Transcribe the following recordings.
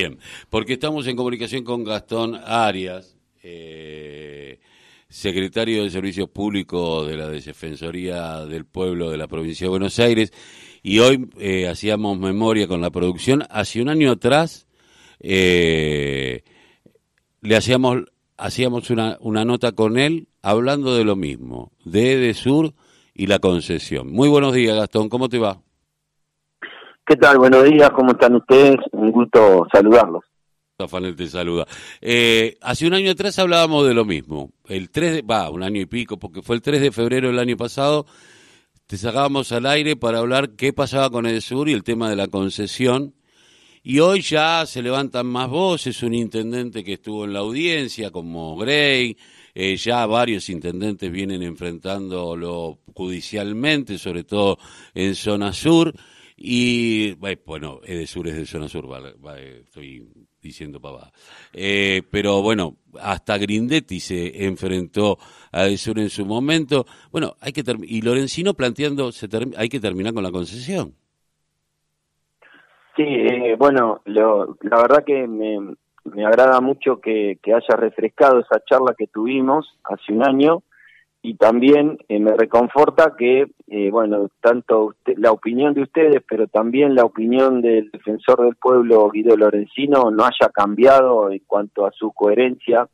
Bien, porque estamos en comunicación con Gastón Arias, eh, secretario de Servicios Públicos de la Defensoría del Pueblo de la Provincia de Buenos Aires, y hoy eh, hacíamos memoria con la producción. Hace un año atrás eh, le hacíamos, hacíamos una, una nota con él hablando de lo mismo, de EDESUR y la concesión. Muy buenos días, Gastón, ¿cómo te va? ¿Qué tal? Buenos días, ¿cómo están ustedes? Un gusto saludarlos. Rafael te saluda. Eh, hace un año atrás hablábamos de lo mismo. El 3 de, va, un año y pico, porque fue el 3 de febrero del año pasado, te sacábamos al aire para hablar qué pasaba con el sur y el tema de la concesión. Y hoy ya se levantan más voces, un intendente que estuvo en la audiencia, como Gray, eh, ya varios intendentes vienen enfrentándolo judicialmente, sobre todo en zona sur. Y bueno, Edesur es de zona sur, estoy diciendo papá. Eh, pero bueno, hasta Grindetti se enfrentó a Edesur en su momento. Bueno, hay que y Lorenzino planteando, se hay que terminar con la concesión. Sí, eh, bueno, lo, la verdad que me, me agrada mucho que, que haya refrescado esa charla que tuvimos hace un año y también eh, me reconforta que, eh, bueno, tanto la opinión de ustedes, pero también la opinión del defensor del pueblo, Guido Lorenzino, no haya cambiado en cuanto a su coherencia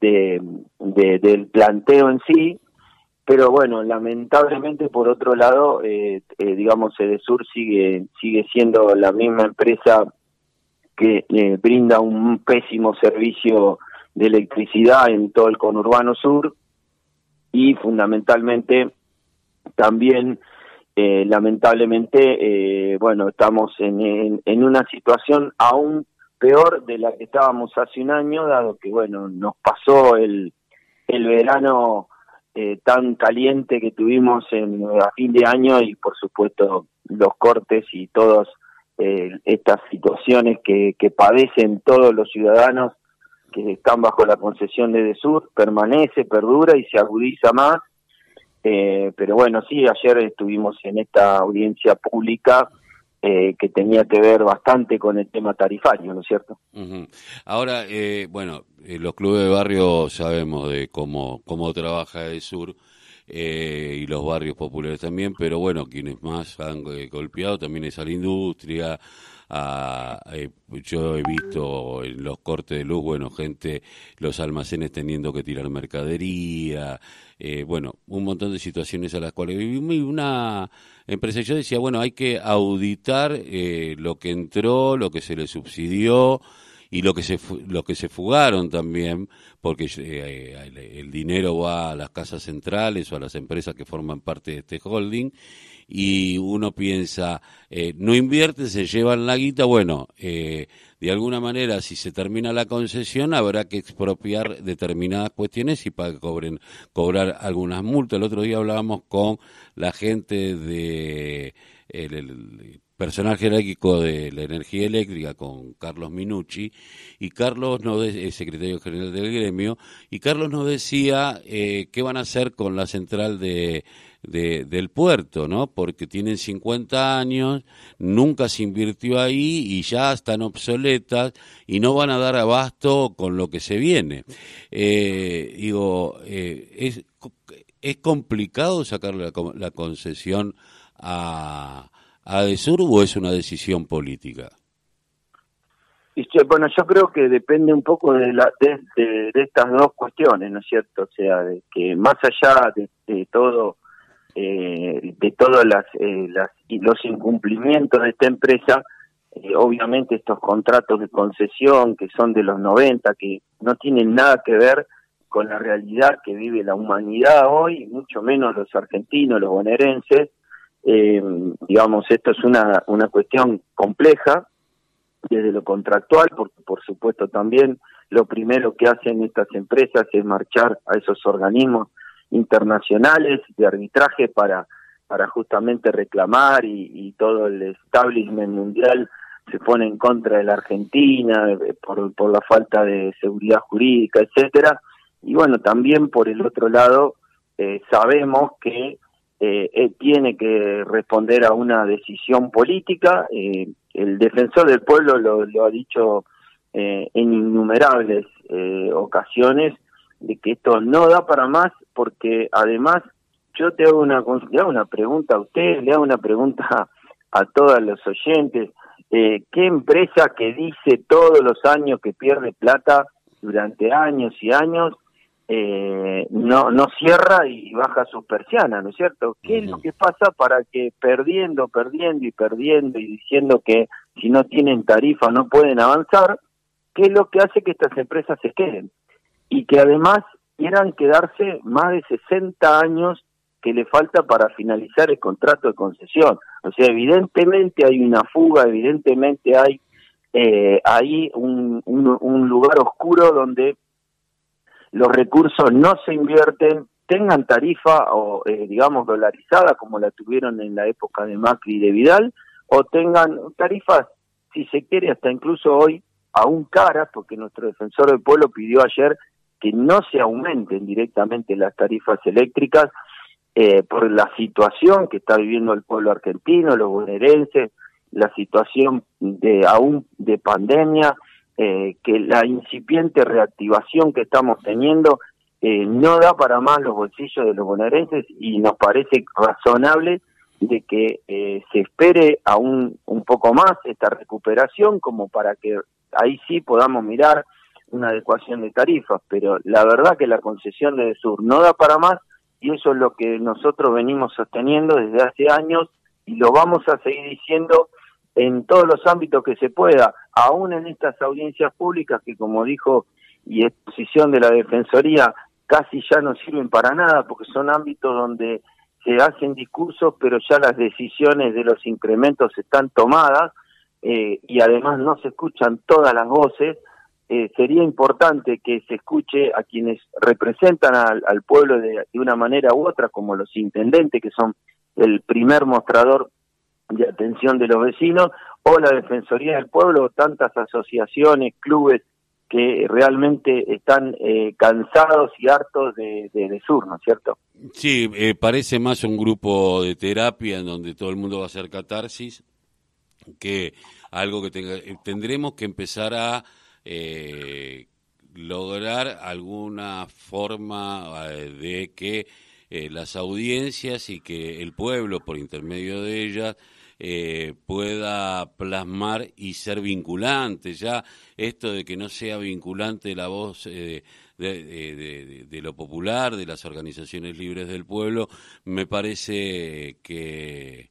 de, del planteo en sí. Pero bueno, lamentablemente, por otro lado, eh, eh digamos, Edesur sigue, sigue siendo la misma empresa que brinda un pésimo servicio de electricidad en todo el conurbano sur y fundamentalmente también eh, lamentablemente eh, bueno estamos en, en, una situación aún peor de la que estábamos hace un año dado que bueno nos pasó el el verano eh, tan caliente que tuvimos en a fin de año y por supuesto los cortes y todas estas situaciones que, que padecen todos los ciudadanos que están bajo la concesión de Desur permanece, perdura y se agudiza más. Eh, pero bueno, sí, ayer estuvimos en esta audiencia pública eh, que tenía que ver bastante con el tema tarifario, ¿no es cierto? Ahora, eh, bueno, los clubes de barrio sabemos de cómo, cómo trabaja Desur. y los barrios populares también, pero bueno, quienes más han golpeado también es a la industria, eh, yo he visto en los cortes de luz, bueno, gente, los almacenes teniendo que tirar mercadería, eh, bueno, un montón de situaciones a las cuales vivimos y una empresa, yo decía, bueno, hay que auditar eh, lo que entró, lo que se le subsidió, y lo que se lo que se fugaron también porque el dinero va a las casas centrales o a las empresas que forman parte de este holding y uno piensa, eh, no invierte, se llevan la guita, bueno, eh, de alguna manera si se termina la concesión habrá que expropiar determinadas cuestiones y para que cobren, cobrar algunas multas. El otro día hablábamos con la gente de el, personal jerárquico de la energía eléctrica con Carlos Minucci y Carlos nos secretario general del gremio y Carlos nos decía eh, qué van a hacer con la central de de, del puerto, ¿no? Porque tienen 50 años, nunca se invirtió ahí y ya están obsoletas y no van a dar abasto con lo que se viene. Eh, digo, eh, es, es complicado sacarle la, concesión a, a Desur o es una decisión política? Bueno, yo creo que depende un poco de, la, de, estas dos cuestiones, ¿no es cierto? O sea, de que más allá de todo eh, de todos las, eh, las, los incumplimientos de esta empresa, eh, obviamente estos contratos de concesión que son de los 90, que no tienen nada que ver con la realidad que vive la humanidad hoy, mucho menos los argentinos, los bonaerenses, eh, digamos, esto es una, una cuestión compleja desde lo contractual, porque por supuesto también lo primero que hacen estas empresas es marchar a esos organismos internacionales de arbitraje para, para justamente reclamar y, todo el establishment mundial se pone en contra de la Argentina eh, por, por la falta de seguridad jurídica, etcétera. Y bueno, también por el otro lado, eh, sabemos que eh, tiene que responder a una decisión política. el defensor del pueblo lo, ha dicho en innumerables ocasiones, de que esto no da para más porque además yo te hago una, le hago una pregunta a usted, le hago una pregunta a todos los oyentes. Eh, ¿Qué empresa que dice todos los años que pierde plata durante años y años eh, no, no cierra y baja sus persianas, ¿no es cierto? ¿Qué es lo que pasa para que perdiendo, perdiendo y perdiendo y diciendo que si no tienen tarifa no pueden avanzar, qué es lo que hace que estas empresas se queden? Y que además quieran quedarse más de 60 años que le falta para finalizar el contrato de concesión. O sea, evidentemente hay una fuga, evidentemente hay eh, ahí un, un, lugar oscuro donde los recursos no se invierten, tengan tarifa o eh, digamos dolarizada como la tuvieron en la época de Macri y de Vidal, o tengan tarifas, si se quiere, hasta incluso hoy aún caras, porque nuestro defensor del pueblo pidió ayer que no se aumenten directamente las tarifas eléctricas, eh, por la situación que está viviendo el pueblo argentino, los bonaerenses, la situación de aún de pandemia, eh, que la incipiente reactivación que estamos teniendo eh, no da para más los bolsillos de los bonaerenses y nos parece razonable de que se espere aún un poco más esta recuperación como para que ahí sí podamos mirar una adecuación de tarifas, pero la verdad que la concesión de Sur no da para más y eso es lo que nosotros venimos sosteniendo desde hace años y lo vamos a seguir diciendo en todos los ámbitos que se pueda, aún en estas audiencias públicas que como dijo y exposición de la Defensoría casi ya no sirven para nada porque son ámbitos donde se hacen discursos pero ya las decisiones de los incrementos están tomadas eh, y además no se escuchan todas las voces. Eh, sería importante que se escuche a quienes representan al, pueblo de, una manera u otra, como los intendentes, que son el primer mostrador de atención de los vecinos, o la Defensoría del Pueblo, o tantas asociaciones, clubes que realmente están eh, cansados y hartos de, de, Sur, ¿no es cierto? Sí, eh, parece más un grupo de terapia en donde todo el mundo va a hacer catarsis que algo que tenga, tendremos que empezar a eh, lograr alguna forma eh, de que eh, las audiencias y que el pueblo, por intermedio de ellas, eh, pueda plasmar y ser vinculante. Ya esto de que no sea vinculante la voz de, de, lo popular, de las organizaciones libres del pueblo, me parece que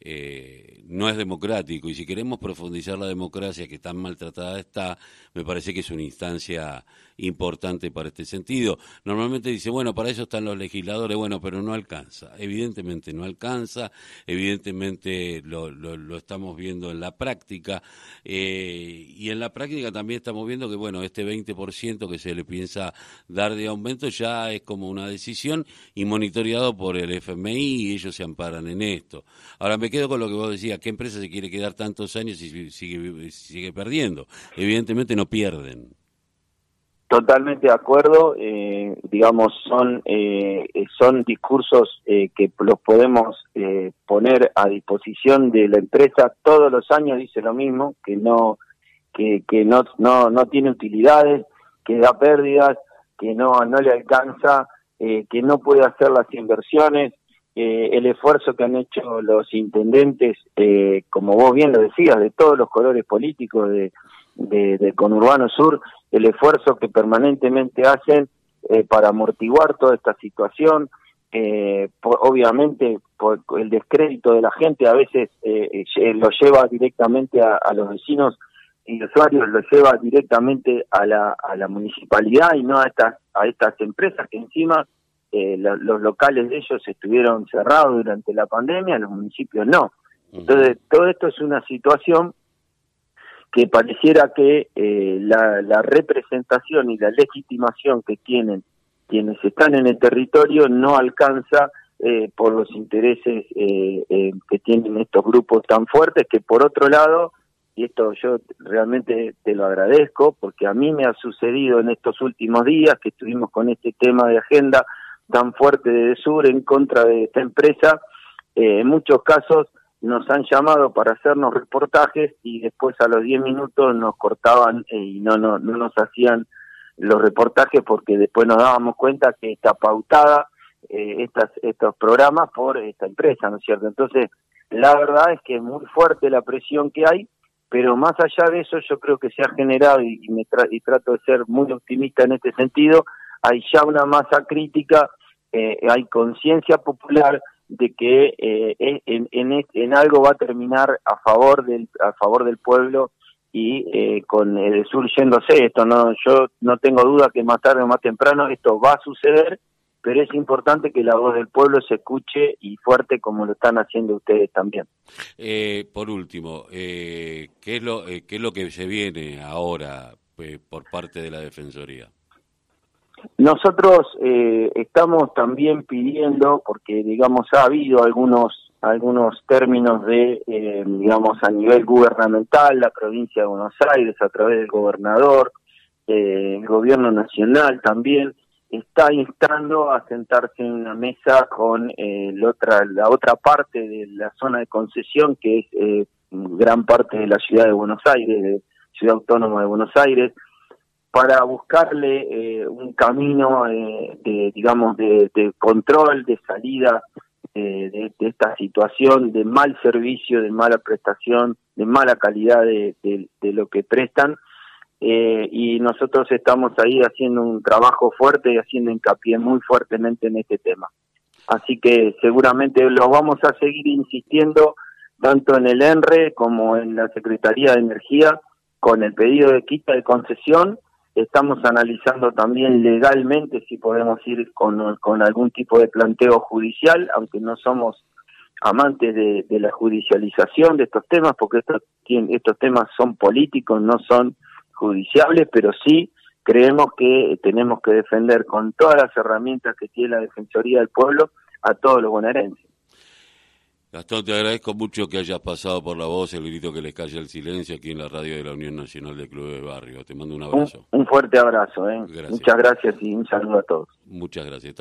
eh, no es democrático y si queremos profundizar la democracia que tan maltratada está, me parece que es una instancia importante para este sentido. Normalmente dice, bueno, para eso están los legisladores, bueno, pero no alcanza. Evidentemente no alcanza, evidentemente lo, lo, estamos viendo en la práctica eh, y en la práctica también estamos viendo que, bueno, este 20% que se le piensa dar de aumento ya es como una decisión y monitoreado por el FMI y ellos se amparan en esto. Ahora me quedo con lo que vos decías, ¿qué empresa se quiere quedar tantos años y sigue, sigue perdiendo? Evidentemente no pierden. Totalmente de acuerdo, eh, digamos, son, eh, son discursos eh, que los podemos eh, poner a disposición de la empresa. Todos los años dice lo mismo, que no, que, que no, no, no tiene utilidades, que da pérdidas, que no, no le alcanza, que no puede hacer las inversiones. El esfuerzo que han hecho los intendentes, como vos bien lo decías, de todos los colores políticos de, de, de Conurbano Sur, el esfuerzo que permanentemente hacen eh, para amortiguar toda esta situación. Eh, obviamente, por el descrédito de la gente a veces eh, lo lleva directamente a, los vecinos y usuarios, lo lleva directamente a la, a la municipalidad y no a estas, a estas empresas que encima los locales de ellos estuvieron cerrados durante la pandemia, los municipios no. Entonces, todo esto es una situación que pareciera que eh, la, representación y la legitimación que tienen quienes están en el territorio no alcanza eh, por los intereses eh, que tienen estos grupos tan fuertes que por otro lado y esto yo realmente te lo agradezco porque a mí me ha sucedido en estos últimos días que estuvimos con este tema de agenda tan fuerte de Sur en contra de esta empresa en muchos casos nos han llamado para hacernos reportajes y después a los 10 minutos nos cortaban eh, y no, no, no nos hacían los reportajes porque después nos dábamos cuenta que está pautada eh, estas, estos programas por esta empresa, ¿no es cierto? Entonces, la verdad es que es muy fuerte la presión que hay, pero más allá de eso yo creo que se ha generado, y, me y trato de ser muy optimista en este sentido, hay ya una masa crítica, eh, hay conciencia popular, de que eh, en, en, algo va a terminar a favor del a favor del pueblo y eh, con el sur yéndose. Esto no yo no tengo duda que más tarde o más temprano esto va a suceder pero es importante que la voz del pueblo se escuche y fuerte como lo están haciendo ustedes también. Eh, por último eh, qué es lo qué es lo que se viene ahora por parte de la defensoría nosotros eh, estamos también pidiendo, porque digamos ha habido algunos algunos términos de, eh, digamos, a nivel gubernamental, la provincia de Buenos Aires a través del gobernador, eh, el gobierno nacional también está instando a sentarse en una mesa con la otra la otra parte de la zona de concesión que es gran parte de la ciudad de Buenos Aires, de ciudad autónoma de Buenos Aires, para buscarle eh, un camino eh, de, digamos, de, control, de salida eh, de, esta situación de mal servicio, de mala prestación, de mala calidad de, lo que prestan. y nosotros estamos ahí haciendo un trabajo fuerte y haciendo hincapié muy fuertemente en este tema. Así que seguramente lo vamos a seguir insistiendo tanto en el ENRE como en la Secretaría de Energía con el pedido de quita de concesión Estamos analizando también legalmente si podemos ir con, con algún tipo de planteo judicial, aunque no somos amantes de, la judicialización de estos temas, porque estos, estos temas son políticos, no son judiciables, pero sí creemos que tenemos que defender con todas las herramientas que tiene la Defensoría del Pueblo a todos los bonaerenses. Gastón, te agradezco mucho que hayas pasado por la voz, el grito que les calla el silencio aquí en la radio de la Unión Nacional de Clubes de Barrio. Te mando un abrazo. Un, fuerte abrazo, ¿eh? Muchas gracias y un saludo a todos. Muchas gracias.